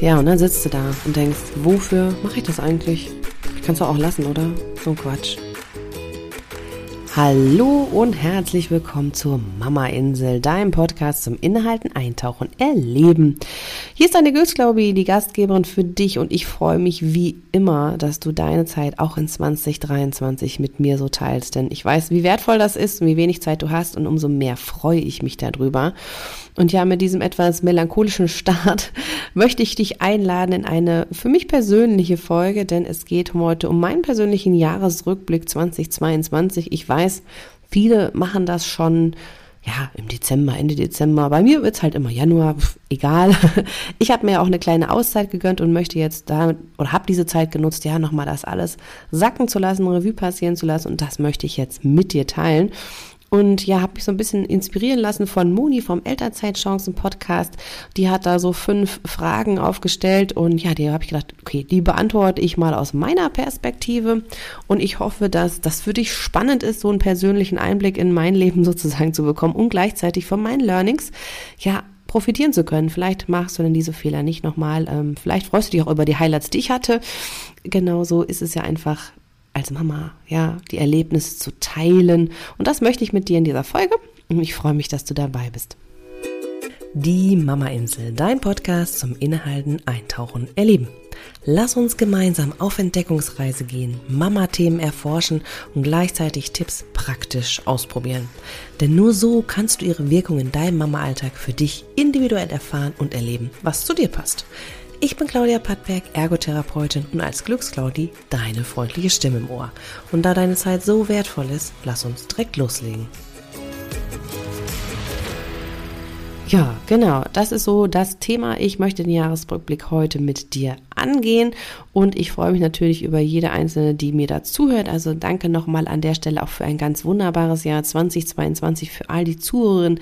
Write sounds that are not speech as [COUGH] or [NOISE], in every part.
Ja, und dann sitzt du da und denkst, wofür mache ich das eigentlich? Kannst du auch lassen, oder? So ein Quatsch. Hallo und herzlich willkommen zur Mama Insel, deinem Podcast zum Inhalten eintauchen, erleben. Hier ist deine Gülsglaubi, die Gastgeberin für dich und ich freue mich wie immer, dass du deine Zeit auch in 2023 mit mir so teilst, denn ich weiß, wie wertvoll das ist und wie wenig Zeit du hast und umso mehr freue ich mich darüber. Und ja, mit diesem etwas melancholischen Start [LAUGHS] möchte ich dich einladen in eine für mich persönliche Folge, denn es geht heute um meinen persönlichen Jahresrückblick 2022. Ich weiß, viele machen das schon ja, im Dezember, Ende Dezember. Bei mir wird's halt immer Januar, pf, egal. [LAUGHS] Ich habe mir auch eine kleine Auszeit gegönnt und möchte jetzt da oder habe diese Zeit genutzt, ja, nochmal das alles sacken zu lassen, Revue passieren zu lassen und das möchte ich jetzt mit dir teilen. Und ja, habe mich so ein bisschen inspirieren lassen von Moni vom Elternzeitchancen Podcast. Die hat da so fünf Fragen aufgestellt und ja, die habe ich gedacht, okay, die beantworte ich mal aus meiner Perspektive und ich hoffe, dass das für dich spannend ist, so einen persönlichen Einblick in mein Leben [LAUGHS] sozusagen zu bekommen und gleichzeitig von meinen Learnings ja profitieren zu können. Vielleicht machst du denn diese Fehler nicht nochmal. Ähm, vielleicht freust du dich auch über die Highlights, die ich hatte. Genauso ist es ja einfach als Mama, ja, die Erlebnisse zu teilen. Und das möchte ich mit dir in dieser Folge. Ich freue mich, dass du dabei bist. Die Mama Insel, dein Podcast zum Inhalten, Eintauchen, Erleben. Lass uns gemeinsam auf Entdeckungsreise gehen, Mama-Themen erforschen und gleichzeitig Tipps praktisch ausprobieren. Denn nur so kannst du ihre Wirkung in deinem Mama-Alltag für dich individuell erfahren und erleben, was zu dir passt. Ich bin Claudia Pattberg, Ergotherapeutin und als Glücksclaudi deine freundliche Stimme im Ohr. Und da deine Zeit so wertvoll ist, lass uns direkt loslegen. Ja, genau. Das ist so das Thema. Ich möchte den Jahresrückblick heute mit dir angehen und ich freue mich natürlich über jede einzelne, die mir da zuhört. Also danke nochmal an der Stelle auch für ein ganz wunderbares Jahr 2022 für all die Zuhörerinnen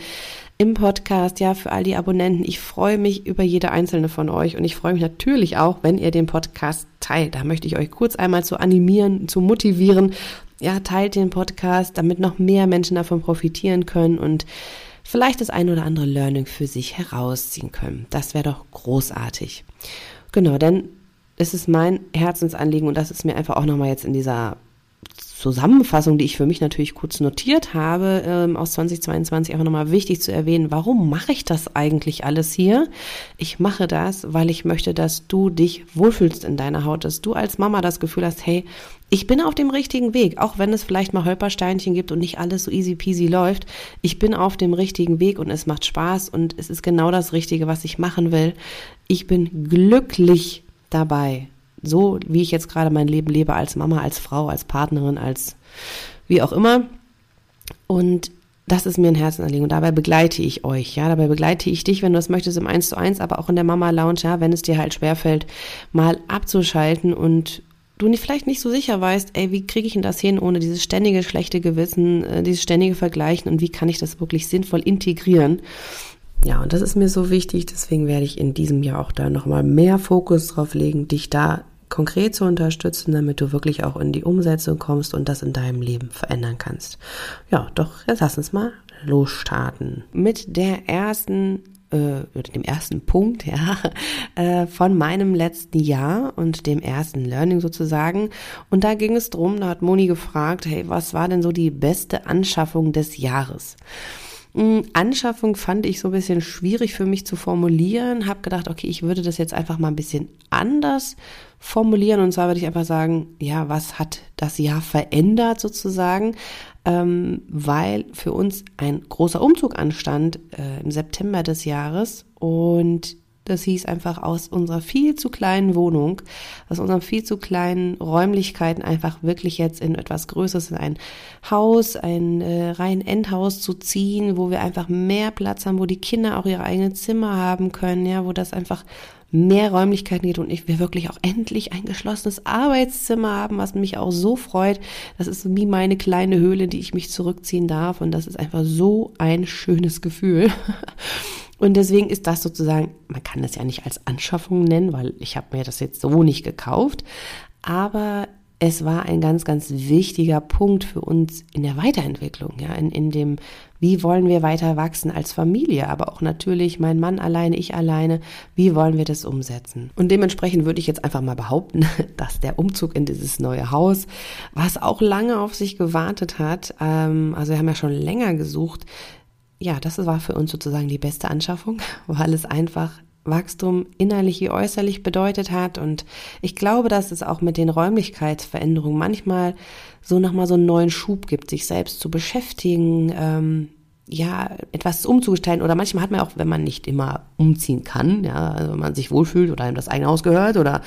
im Podcast, ja, für all die Abonnenten. Ich freue mich über jede einzelne von euch und ich freue mich natürlich auch, wenn ihr den Podcast teilt. Da möchte ich euch kurz einmal zu animieren, zu motivieren. Ja, teilt den Podcast, damit noch mehr Menschen davon profitieren können und vielleicht das ein oder andere Learning für sich herausziehen können. Das wäre doch großartig. Genau, denn es ist mein Herzensanliegen und das ist mir einfach auch nochmal jetzt in dieser Zusammenfassung, die ich für mich natürlich kurz notiert habe, ähm, aus 2022 einfach nochmal wichtig zu erwähnen, warum mache ich das eigentlich alles hier? Ich mache das, weil ich möchte, dass du dich wohlfühlst in deiner Haut, dass du als Mama das Gefühl hast, hey, ich bin auf dem richtigen Weg, auch wenn es vielleicht mal Holpersteinchen gibt und nicht alles so easy peasy läuft. Ich bin auf dem richtigen Weg und es macht Spaß und es ist genau das Richtige, was ich machen will. Ich bin glücklich dabei so wie ich jetzt gerade mein Leben lebe als Mama, als Frau, als Partnerin, als wie auch immer. Und das ist mir ein Herzenanliegen und dabei begleite ich euch, ja, dabei begleite ich dich, wenn du es möchtest, im 1 zu 1, aber auch in der Mama Lounge, ja, wenn es dir halt schwerfällt, mal abzuschalten und du nicht, vielleicht nicht so sicher weißt, ey, wie kriege ich denn das hin, ohne dieses ständige schlechte Gewissen, äh, dieses ständige Vergleichen und wie kann ich das wirklich sinnvoll integrieren? Ja, und das ist mir so wichtig, deswegen werde ich in diesem Jahr auch da nochmal mehr Fokus drauf legen, dich da konkret zu unterstützen, damit du wirklich auch in die Umsetzung kommst und das in deinem Leben verändern kannst. Ja, doch, jetzt lass uns mal losstarten. Mit der ersten äh, oder dem ersten Punkt, [LAUGHS] ja, äh, von meinem letzten Jahr und dem ersten Learning sozusagen. Und da ging es drum, da hat Moni gefragt, hey, was war denn so die beste Anschaffung des Jahres? Anschaffung fand ich so ein bisschen schwierig für mich zu formulieren. Hab gedacht, okay, ich würde das jetzt einfach mal ein bisschen anders formulieren. Und zwar würde ich einfach sagen, ja, was hat das Jahr verändert sozusagen? Ähm, weil für uns ein großer Umzug anstand äh, im September des Jahres und das hieß einfach aus unserer viel zu kleinen Wohnung, aus unseren viel zu kleinen Räumlichkeiten einfach wirklich jetzt in etwas Größeres, in ein Haus, ein äh, rein Endhaus zu ziehen, wo wir einfach mehr Platz haben, wo die Kinder auch ihre eigenen Zimmer haben können, ja, wo das einfach mehr Räumlichkeiten geht und ich wir wirklich auch endlich ein geschlossenes Arbeitszimmer haben, was mich auch so freut. Das ist wie meine kleine Höhle, die ich mich zurückziehen darf und das ist einfach so ein schönes Gefühl. [LAUGHS] Und deswegen ist das sozusagen, man kann das ja nicht als Anschaffung nennen, weil ich habe mir das jetzt so nicht gekauft, aber es war ein ganz, ganz wichtiger Punkt für uns in der Weiterentwicklung, ja, in, in dem Wie wollen wir weiter wachsen als Familie, aber auch natürlich mein Mann alleine, ich alleine, wie wollen wir das umsetzen? Und dementsprechend würde ich jetzt einfach mal behaupten, [LAUGHS] dass der Umzug in dieses neue Haus, was auch lange auf sich gewartet hat, ähm, also wir haben ja schon länger gesucht, ja, das war für uns sozusagen die beste Anschaffung, [LAUGHS] weil es einfach Wachstum innerlich wie äußerlich bedeutet hat. Und ich glaube, dass es auch mit den Räumlichkeitsveränderungen manchmal so nochmal so einen neuen Schub gibt, sich selbst zu beschäftigen, ähm, ja, etwas umzugestalten. Oder manchmal hat man auch, wenn man nicht immer umziehen kann, ja, also wenn man sich wohlfühlt oder einem das eigene Haus gehört oder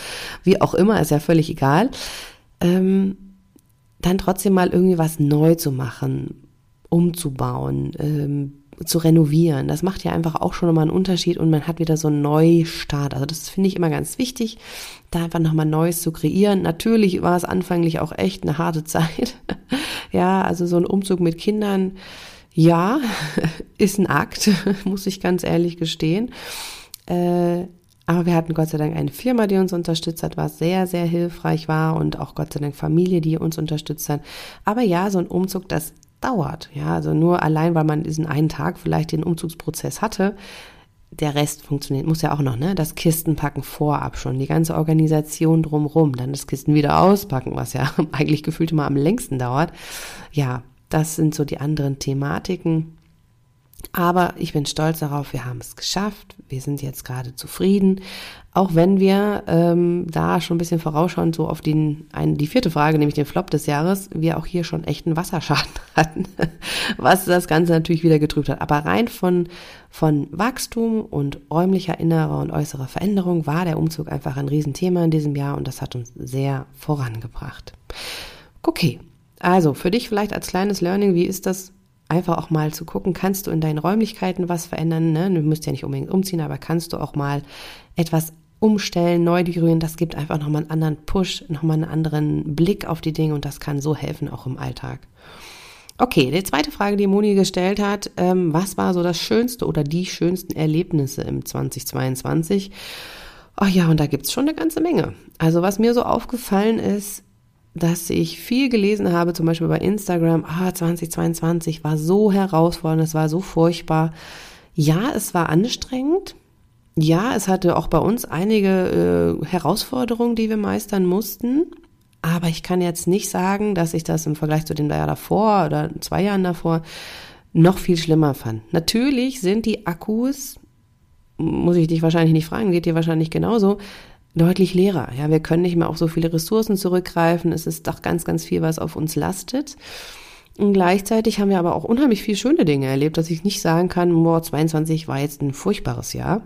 wie auch immer, ist ja völlig egal, ähm, dann trotzdem mal irgendwie was neu zu machen, umzubauen, ähm, zu renovieren. Das macht ja einfach auch schon nochmal einen Unterschied und man hat wieder so einen Neustart. Also das finde ich immer ganz wichtig, da einfach nochmal Neues zu kreieren. Natürlich war es anfänglich auch echt eine harte [LAUGHS] Zeit. ja, also so ein Umzug mit Kindern, ja, [LAUGHS] ist ein Akt, [LAUGHS] muss ich ganz ehrlich gestehen. Äh, aber wir hatten Gott sei Dank eine Firma, die uns unterstützt hat, was sehr, sehr hilfreich war und auch Gott sei Dank Familie, die uns unterstützt hat. Aber ja, so ein Umzug, das dauert. Ja, also nur allein, weil man diesen einen Tag vielleicht den Umzugsprozess hatte, der Rest funktioniert, muss ja auch noch, ne? Das Kistenpacken vorab schon, die ganze Organisation drumrum, dann das Kisten wieder auspacken, was ja [LAUGHS] eigentlich gefühlt immer am längsten dauert. Ja, das sind so die anderen Thematiken. Aber ich bin stolz darauf, wir haben es geschafft. Wir sind jetzt gerade zufrieden. Auch wenn wir ähm, da schon ein bisschen vorausschauen, so auf den, ein, die vierte Frage, nämlich den Flop des Jahres, wir auch hier schon echten Wasserschaden [LAUGHS] hatten, was das Ganze natürlich wieder getrübt hat. Aber rein von, von Wachstum und räumlicher innerer und äußerer Veränderung war der Umzug einfach ein Riesenthema in diesem Jahr und das hat uns sehr vorangebracht. Okay, also für dich vielleicht als kleines Learning, wie ist das einfach auch mal zu gucken, kannst du in deinen Räumlichkeiten was verändern? Ne? Du musst ja nicht unbedingt umziehen, aber kannst du auch mal etwas umstellen, neu dekorieren, das gibt einfach nochmal einen anderen Push, nochmal einen anderen Blick auf die Dinge und das kann so helfen, auch im Alltag. Okay, die zweite Frage, die Moni gestellt hat, ähm, was war so das schönste oder die schönsten Erlebnisse im 2022? Ach ja, und da gibt's schon eine ganze Menge. Also was mir so aufgefallen ist, dass ich viel gelesen habe, zum Beispiel bei Instagram, ah, 2022 war so herausfordernd, es war so furchtbar. Ja, es war anstrengend. Ja, es hatte auch bei uns einige äh, Herausforderungen, die wir meistern mussten. Aber ich kann jetzt nicht sagen, dass ich das im Vergleich zu dem Jahr davor oder zwei Jahren davor noch viel schlimmer fand. Natürlich sind die Akkus, muss ich dich wahrscheinlich nicht fragen, geht dir wahrscheinlich genauso, deutlich leerer. Ja, wir können nicht mehr auf so viele Ressourcen zurückgreifen. Es ist doch ganz, ganz viel, was auf uns lastet. Und gleichzeitig haben wir aber auch unheimlich viele schöne Dinge erlebt, dass ich nicht sagen kann, boah, 22 war jetzt ein furchtbares Jahr.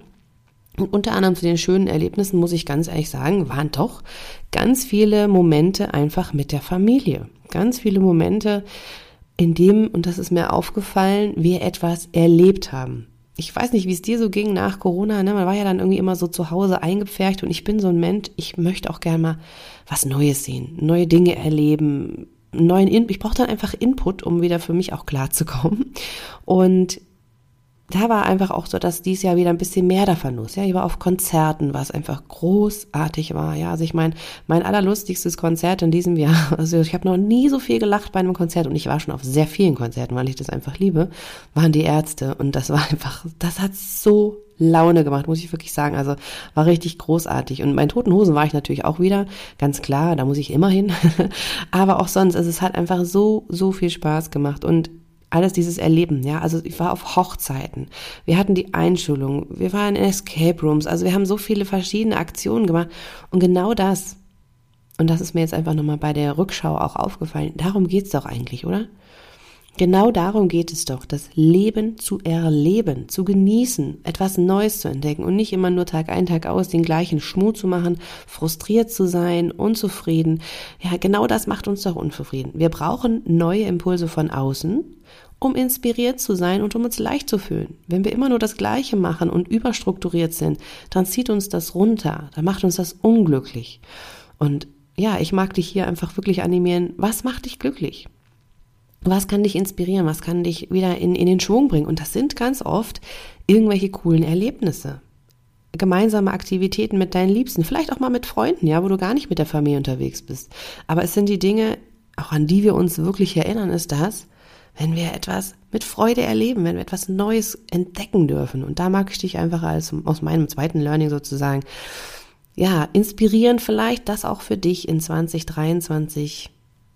Und unter anderem zu den schönen Erlebnissen muss ich ganz ehrlich sagen, waren doch ganz viele Momente einfach mit der Familie. Ganz viele Momente, in dem, und das ist mir aufgefallen, wir etwas erlebt haben ich weiß nicht, wie es dir so ging nach Corona, ne? Man war ja dann irgendwie immer so zu Hause eingepfercht und ich bin so ein Mensch, ich möchte auch gerne mal was Neues sehen, neue Dinge erleben, neuen In ich brauche dann einfach Input, um wieder für mich auch klar zu kommen. Und da war einfach auch so, dass dies Jahr wieder ein bisschen mehr davon los. Ja, ich war auf Konzerten, was einfach großartig war. Ja, also ich meine, mein allerlustigstes Konzert in diesem Jahr, [LAUGHS] also ich habe noch nie so viel gelacht bei einem Konzert und ich war schon auf sehr vielen Konzerten, weil ich das einfach liebe, waren die Ärzte und das war [LAUGHS] einfach, das hat so Laune gemacht, muss ich wirklich sagen. Also war richtig großartig. Und meinen Toten Hosen war ich natürlich auch wieder, ganz klar, da muss ich immer hin. [LAUGHS] Aber auch sonst, also es hat einfach so, so viel Spaß gemacht. Und alles dieses Erleben, ja. Also ich war auf Hochzeiten. Wir hatten die Einschulung. Wir waren in Escape Rooms. Also wir haben so viele verschiedene Aktionen gemacht. Und genau das, und das ist mir jetzt einfach nochmal bei der Rückschau auch aufgefallen, darum geht's doch eigentlich, oder? Genau darum geht es doch, das Leben zu erleben, zu genießen, etwas Neues zu entdecken und nicht immer nur Tag ein, Tag aus den gleichen Schmuh zu machen, frustriert zu sein, unzufrieden. Ja, genau das macht uns doch unzufrieden. Wir brauchen neue Impulse von außen, um inspiriert zu sein und um uns leicht zu fühlen. Wenn wir immer nur das Gleiche machen und überstrukturiert sind, dann zieht uns das runter, dann macht uns das unglücklich. Und ja, ich mag dich hier einfach wirklich animieren, was macht dich glücklich? Was kann dich inspirieren? Was kann dich wieder in, in den Schwung bringen? Und das sind ganz oft irgendwelche coolen Erlebnisse. Gemeinsame Aktivitäten mit deinen Liebsten, vielleicht auch mal mit Freunden, ja, wo du gar nicht mit der Familie unterwegs bist. Aber es sind die Dinge, auch an die wir uns wirklich erinnern, ist das, wenn wir etwas mit Freude erleben, wenn wir etwas Neues entdecken dürfen. Und da mag ich dich einfach als aus meinem zweiten Learning sozusagen, ja, inspirieren vielleicht, das auch für dich in 2023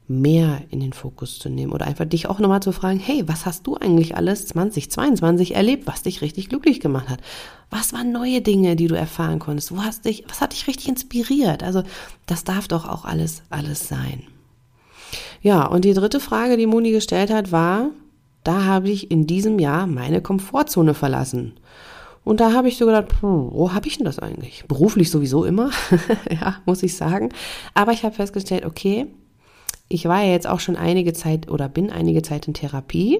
mehr in den Fokus zu nehmen oder einfach dich auch nochmal zu fragen, hey, was hast du eigentlich alles 2022 erlebt, was dich richtig glücklich gemacht hat? Was waren neue Dinge, die du erfahren konntest? Wo hast dich, was hat dich richtig inspiriert? Also, das darf doch auch alles, alles sein. Ja, und die dritte Frage, die Moni gestellt hat, war, da habe ich in diesem Jahr meine Komfortzone verlassen. Und da habe ich so gedacht, wo habe ich denn das eigentlich? Beruflich sowieso immer, [LAUGHS] ja, muss ich sagen. Aber ich habe festgestellt, okay, ich war ja jetzt auch schon einige Zeit oder bin einige Zeit in Therapie,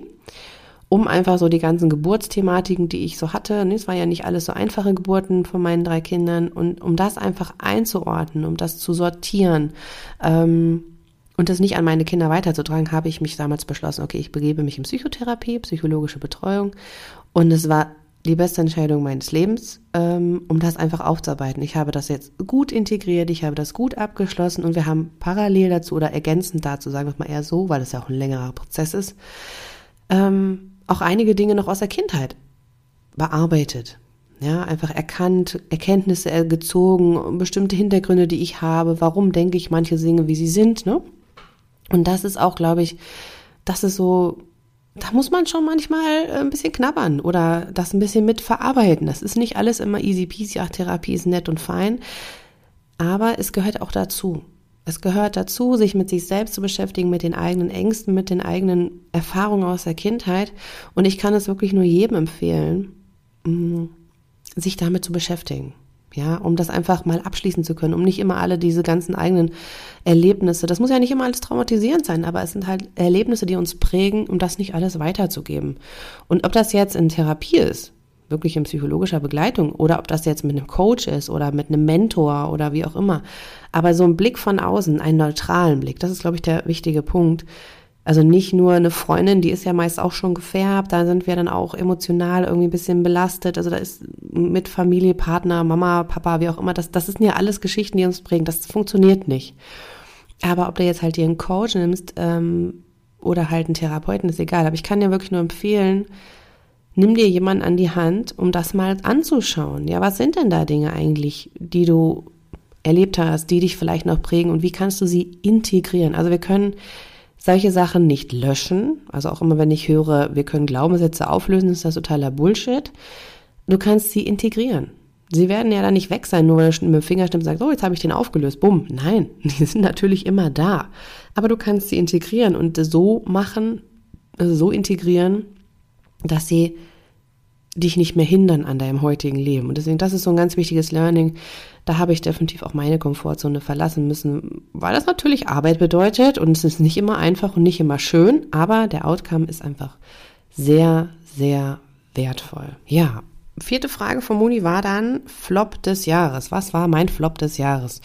um einfach so die ganzen Geburtsthematiken, die ich so hatte, ne, es war ja nicht alles so einfache Geburten von meinen drei Kindern, und um das einfach einzuordnen, um das zu sortieren, ähm, und das nicht an meine Kinder weiterzutragen, habe ich mich damals beschlossen, okay, ich begebe mich in Psychotherapie, psychologische Betreuung. Und es war die beste Entscheidung meines Lebens, ähm, um das einfach aufzuarbeiten. Ich habe das jetzt gut integriert, ich habe das gut abgeschlossen und wir haben parallel dazu oder ergänzend dazu, sagen wir mal eher so, weil es ja auch ein längerer Prozess ist, ähm, auch einige Dinge noch aus der Kindheit bearbeitet. Ja, einfach erkannt, Erkenntnisse gezogen, bestimmte Hintergründe, die ich habe, warum denke ich manche Dinge, wie sie sind, ne? Und das ist auch, glaube ich, das ist so, da muss man schon manchmal äh, ein bisschen knabbern oder das ein bisschen mit verarbeiten. Das ist nicht alles immer easy peasy, ach, Therapie ist nett und fein. Aber es gehört auch dazu. Es gehört dazu, sich mit sich selbst zu beschäftigen, mit den eigenen Ängsten, mit den eigenen Erfahrungen aus der Kindheit. Und ich kann es wirklich nur jedem empfehlen, mm, sich damit zu beschäftigen ja, um das einfach mal abschließen zu können, um nicht immer alle diese ganzen eigenen Erlebnisse, das muss ja nicht immer alles traumatisierend sein, aber es sind halt Erlebnisse, die uns prägen, um das nicht alles weiterzugeben. Und ob das jetzt in Therapie ist, wirklich in psychologischer Begleitung, oder ob das jetzt mit einem Coach ist oder mit einem Mentor oder wie auch immer, aber so ein Blick von außen, einen neutralen Blick, das ist, glaube ich, der wichtige Punkt, also nicht nur eine Freundin, die ist ja meist auch schon gefärbt, da sind wir dann auch emotional irgendwie ein bisschen belastet. Also da ist mit Familie, Partner, Mama, Papa, wie auch immer, das, das sind ja alles Geschichten, die uns prägen. Das funktioniert nicht. Aber ob du jetzt halt dir einen Coach nimmst ähm, oder halt einen Therapeuten, ist egal. Aber ich kann dir wirklich nur empfehlen, nimm dir jemanden an die Hand, um das mal anzuschauen. Ja, was sind denn da Dinge eigentlich, die du erlebt hast, die dich vielleicht noch prägen und wie kannst du sie integrieren? Also wir können solche Sachen nicht löschen. Also auch immer, wenn ich höre, wir können Glaubenssätze auflösen, ist das totaler Bullshit. Du kannst sie integrieren. Sie werden ja dann nicht weg sein, nur weil du mit dem Fingerschnipp sagst, oh, jetzt habe ich den aufgelöst. Bumm. Nein, [LAUGHS] die sind natürlich immer da. Aber du kannst sie integrieren und so machen, also so integrieren, dass sie dich nicht mehr hindern an deinem heutigen Leben. Und deswegen, das ist so ein ganz wichtiges Learning. Da habe ich definitiv auch meine Komfortzone verlassen müssen, weil das natürlich Arbeit bedeutet und es ist nicht immer einfach und nicht immer schön, aber der Outcome ist einfach sehr, sehr wertvoll. Ja. Vierte Frage von Moni war dann Flop des Jahres. Was war mein Flop des Jahres?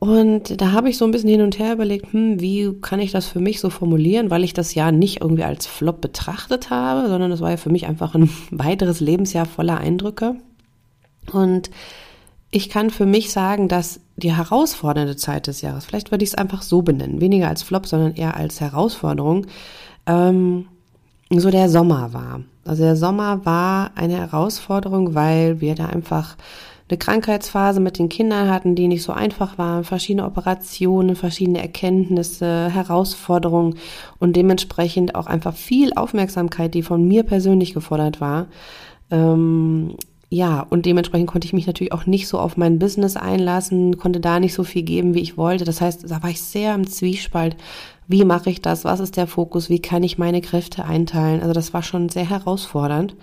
Und da habe ich so ein bisschen hin und her überlegt, hm, wie kann ich das für mich so formulieren, weil ich das Jahr nicht irgendwie als Flop betrachtet habe, sondern das war ja für mich einfach ein [LAUGHS] weiteres Lebensjahr voller Eindrücke. Und ich kann für mich sagen, dass die herausfordernde Zeit des Jahres, vielleicht würde ich es einfach so benennen, weniger als Flop, sondern eher als Herausforderung, ähm, so der Sommer war. Also der Sommer war eine Herausforderung, weil wir da einfach eine Krankheitsphase mit den Kindern hatten, die nicht so einfach war, verschiedene Operationen, verschiedene Erkenntnisse, Herausforderungen und dementsprechend auch einfach viel Aufmerksamkeit, die von mir persönlich gefordert war. Ähm, ja, und dementsprechend konnte ich mich natürlich auch nicht so auf mein Business einlassen, konnte da nicht so viel geben, wie ich wollte. Das heißt, da war ich sehr im Zwiespalt. Wie mache ich das? Was ist der Fokus? Wie kann ich meine Kräfte einteilen? Also das war schon sehr herausfordernd.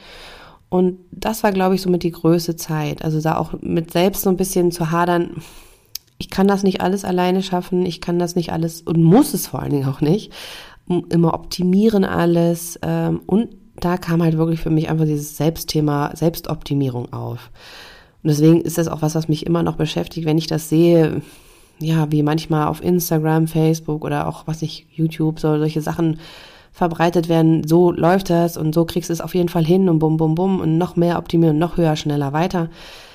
Und das war, glaube ich, somit die größte Zeit. Also da auch mit selbst so ein bisschen zu hadern, ich kann das nicht alles alleine schaffen, ich kann das nicht alles und muss es vor allen Dingen auch nicht. Immer optimieren alles. Ähm, und da kam halt wirklich für mich einfach dieses Selbstthema, Selbstoptimierung auf. Und deswegen ist das auch was, was mich immer noch beschäftigt, wenn ich das sehe, ja, wie manchmal auf Instagram, Facebook oder auch, was ich, YouTube, so solche Sachen verbreitet werden, so läuft das und so kriegst du es auf jeden Fall hin und bum, bum, bum und noch mehr optimieren, noch höher, schneller, weiter.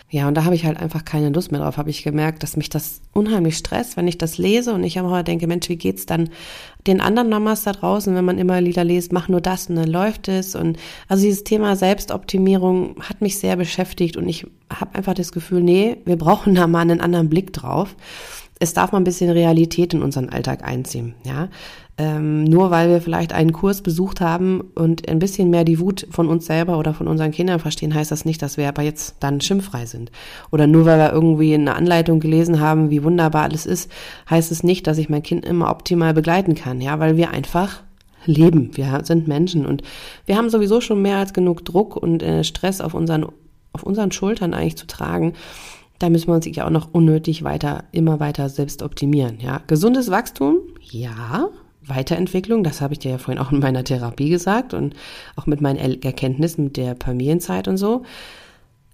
Ja, und da habe ich halt einfach keine Lust mehr drauf, habe ich gemerkt, dass mich das unheimlich stresst, wenn ich das lese und ich aber denke, Mensch, wie geht's dann den anderen Mamas da draußen, wenn man immer Lieder liest, mach nur das und dann läuft es und also dieses Thema Selbstoptimierung hat mich sehr beschäftigt und ich habe einfach das Gefühl, nee, wir brauchen da mal einen anderen Blick drauf es darf mal ein bisschen Realität in unseren Alltag einziehen, ja. Ähm, nur weil wir vielleicht einen Kurs besucht haben und ein bisschen mehr die Wut von uns selber oder von unseren Kindern verstehen, heißt das nicht, dass wir aber jetzt dann schimpffrei sind. Oder nur weil wir irgendwie eine Anleitung gelesen haben, wie wunderbar alles ist, heißt es nicht, dass ich mein Kind immer optimal begleiten kann, ja, weil wir einfach leben. Wir sind Menschen und wir haben sowieso schon mehr als genug Druck und äh, Stress auf unseren, auf unseren Schultern eigentlich zu tragen. Da müssen wir uns ja auch noch unnötig weiter, immer weiter selbst optimieren. Ja, gesundes Wachstum, ja. Weiterentwicklung, das habe ich dir ja vorhin auch in meiner Therapie gesagt und auch mit meinen Erkenntnissen mit der Familienzeit und so.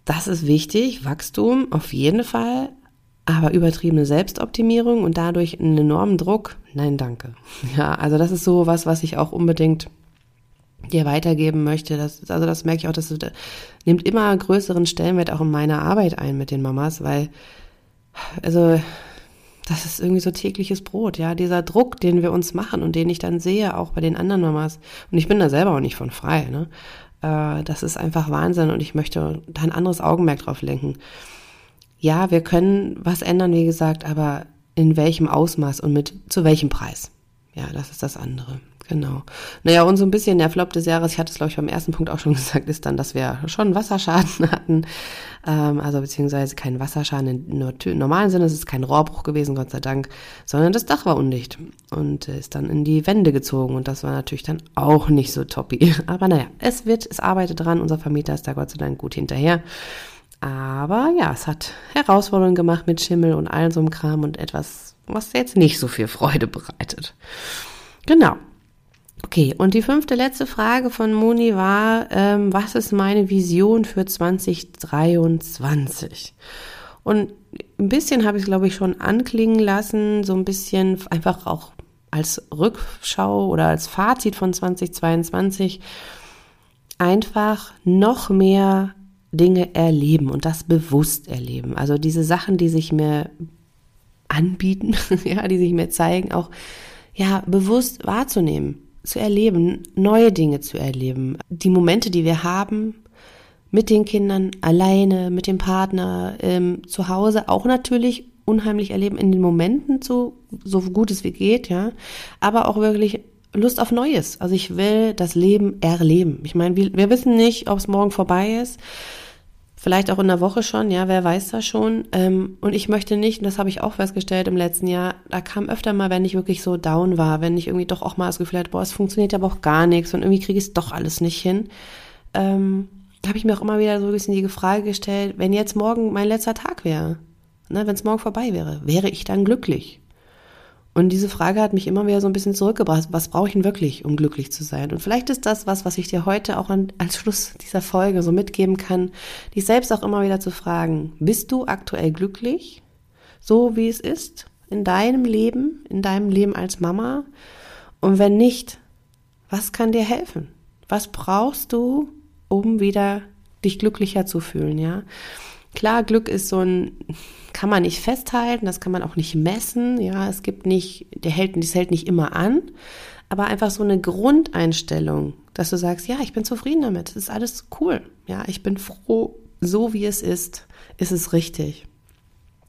Das ist wichtig, Wachstum auf jeden Fall, aber übertriebene Selbstoptimierung und dadurch einen enormen Druck, nein, danke. [LAUGHS] Ja, also das ist so was, was ich auch unbedingt dir weitergeben möchte. Das, also das merke ich auch, das nimmt immer größeren Stellenwert auch in meiner Arbeit ein mit den Mamas, weil, also, das ist irgendwie so tägliches Brot, ja, dieser Druck, den wir uns machen und den ich dann sehe, auch bei den anderen Mamas. Und ich bin da selber auch nicht von frei, ne? Äh, das ist einfach Wahnsinn und ich möchte da ein anderes Augenmerk drauf lenken. Ja, wir können was ändern, wie gesagt, aber in welchem Ausmaß und mit zu welchem Preis? Ja, das ist das andere. Genau. Naja, und so ein bisschen der Flop des Jahres, ich hatte es, glaube ich, beim ersten Punkt auch schon [LAUGHS] gesagt, ist dann, dass wir schon Wasserschaden [LAUGHS] hatten. Ähm, also beziehungsweise keinen Wasserschaden im normalen Sinne, es ist kein Rohrbruch gewesen, Gott sei Dank, sondern das Dach war undicht und ist dann in die Wände gezogen. Und das war natürlich dann auch nicht so toppy. [LAUGHS] Aber naja, es wird, es arbeitet dran, unser Vermieter ist da Gott sei Dank gut hinterher. Aber ja, es hat Herausforderungen gemacht mit Schimmel und all so einem Kram und etwas, was jetzt nicht so viel Freude bereitet. Genau. Okay, und die fünfte letzte Frage von Moni war, ähm, was ist meine Vision für 2023? Und ein bisschen habe ich es, glaube ich, schon anklingen lassen, so ein bisschen einfach auch als Rückschau oder als Fazit von 2022 einfach noch mehr Dinge erleben und das bewusst erleben. Also diese Sachen, die sich mir anbieten, [LAUGHS] ja, die sich mir zeigen, auch ja bewusst wahrzunehmen zu erleben, neue Dinge zu erleben. Die Momente, die wir haben mit den Kindern, alleine, mit dem Partner, ähm, zu Hause, auch natürlich unheimlich erleben in den Momenten so, so gut es wie geht, ja. Aber auch wirklich Lust auf Neues. Also ich will das Leben erleben. Ich meine, wir, wir wissen nicht, ob es morgen vorbei ist. Vielleicht auch in der Woche schon, ja, wer weiß das schon. Ähm, und ich möchte nicht, und das habe ich auch festgestellt im letzten Jahr, da kam öfter mal, wenn ich wirklich so down war, wenn ich irgendwie doch auch mal das Gefühl hatte, boah, es funktioniert aber auch gar nichts und irgendwie kriege ich es doch alles nicht hin. Ähm, habe ich mir auch immer wieder so ein bisschen die Frage gestellt, wenn jetzt morgen mein letzter Tag wäre, ne, wenn es morgen vorbei wäre, wäre ich dann glücklich? Und diese Frage hat mich immer wieder so ein bisschen zurückgebracht. Was brauche ich denn wirklich, um glücklich zu sein? Und vielleicht ist das was, was ich dir heute auch an, als Schluss dieser Folge so mitgeben kann, dich selbst auch immer wieder zu fragen, bist du aktuell glücklich? So wie es ist? In deinem Leben? In deinem Leben als Mama? Und wenn nicht, was kann dir helfen? Was brauchst du, um wieder dich glücklicher zu fühlen, ja? Klar, Glück ist so ein, kann man nicht festhalten, das kann man auch nicht messen, ja, es gibt nicht, der hält, das hält nicht immer an, aber einfach so eine Grundeinstellung, dass du sagst, ja, ich bin zufrieden damit, es ist alles cool, ja, ich bin froh, so wie es ist, ist es richtig.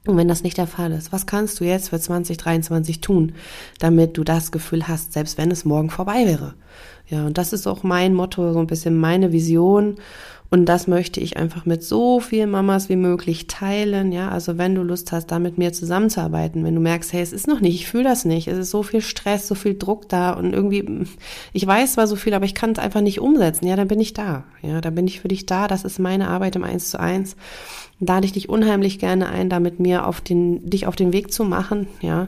Und wenn das nicht der Fall ist, was kannst du jetzt für 2023 tun, damit du das Gefühl hast, selbst wenn es morgen vorbei wäre? Ja, und das ist auch mein Motto, so ein bisschen meine Vision. Und das möchte ich einfach mit so vielen Mamas wie möglich teilen. Ja, also wenn du Lust hast, da mit mir zusammenzuarbeiten, wenn du merkst, hey, es ist noch nicht, ich fühle das nicht, es ist so viel Stress, so viel Druck da und irgendwie, ich weiß zwar so viel, aber ich kann es einfach nicht umsetzen. Ja, dann bin ich da. Ja, da bin ich für dich da. Das ist meine Arbeit im Eins zu eins. Da lade ich dich unheimlich gerne ein, da mit mir auf den, dich auf den Weg zu machen. Ja,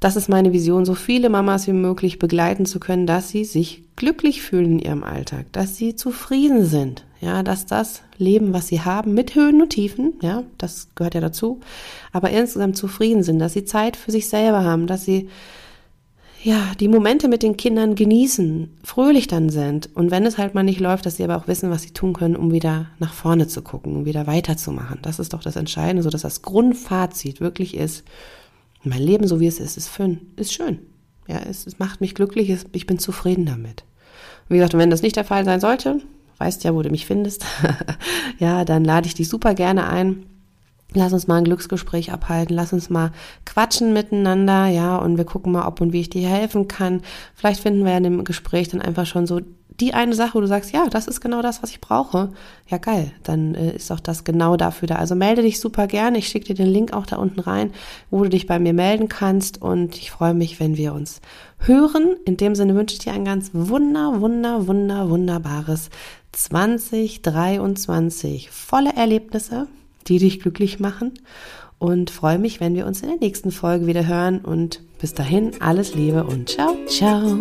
das ist meine Vision, so viele Mamas wie möglich begleiten zu können, dass sie sich glücklich fühlen in ihrem Alltag, dass sie zufrieden sind, ja, dass das Leben, was sie haben, mit Höhen und Tiefen, ja, das gehört ja dazu, aber insgesamt zufrieden sind, dass sie Zeit für sich selber haben, dass sie ja, die Momente mit den Kindern genießen, fröhlich dann sind und wenn es halt mal nicht läuft, dass sie aber auch wissen, was sie tun können, um wieder nach vorne zu gucken, um wieder weiterzumachen. Das ist doch das Entscheidende, so dass das Grundfazit wirklich ist, mein Leben so wie es ist, ist schön, ist schön. Ja, es, es macht mich glücklich, ich bin zufrieden damit. Wie gesagt, wenn das nicht der Fall sein sollte, weißt ja, wo du mich findest, [LAUGHS] ja, dann lade ich dich super gerne ein Lass uns mal ein Glücksgespräch abhalten, lass uns mal quatschen miteinander, ja, und wir gucken mal, ob und wie ich dir helfen kann. Vielleicht finden wir in dem Gespräch dann einfach schon so die eine Sache, wo du sagst, ja, das ist genau das, was ich brauche. Ja, geil, dann äh, ist auch das genau dafür da. Also melde dich super gerne. Ich schicke dir den Link auch da unten rein, wo du dich bei mir melden kannst. Und ich freue mich, wenn wir uns hören. In dem Sinne wünsche ich dir ein ganz wunder, wunder, wunder, wunderbares 2023. Volle Erlebnisse die dich glücklich machen und freue mich, wenn wir uns in der nächsten Folge wieder hören und bis dahin alles Liebe und ciao, ciao.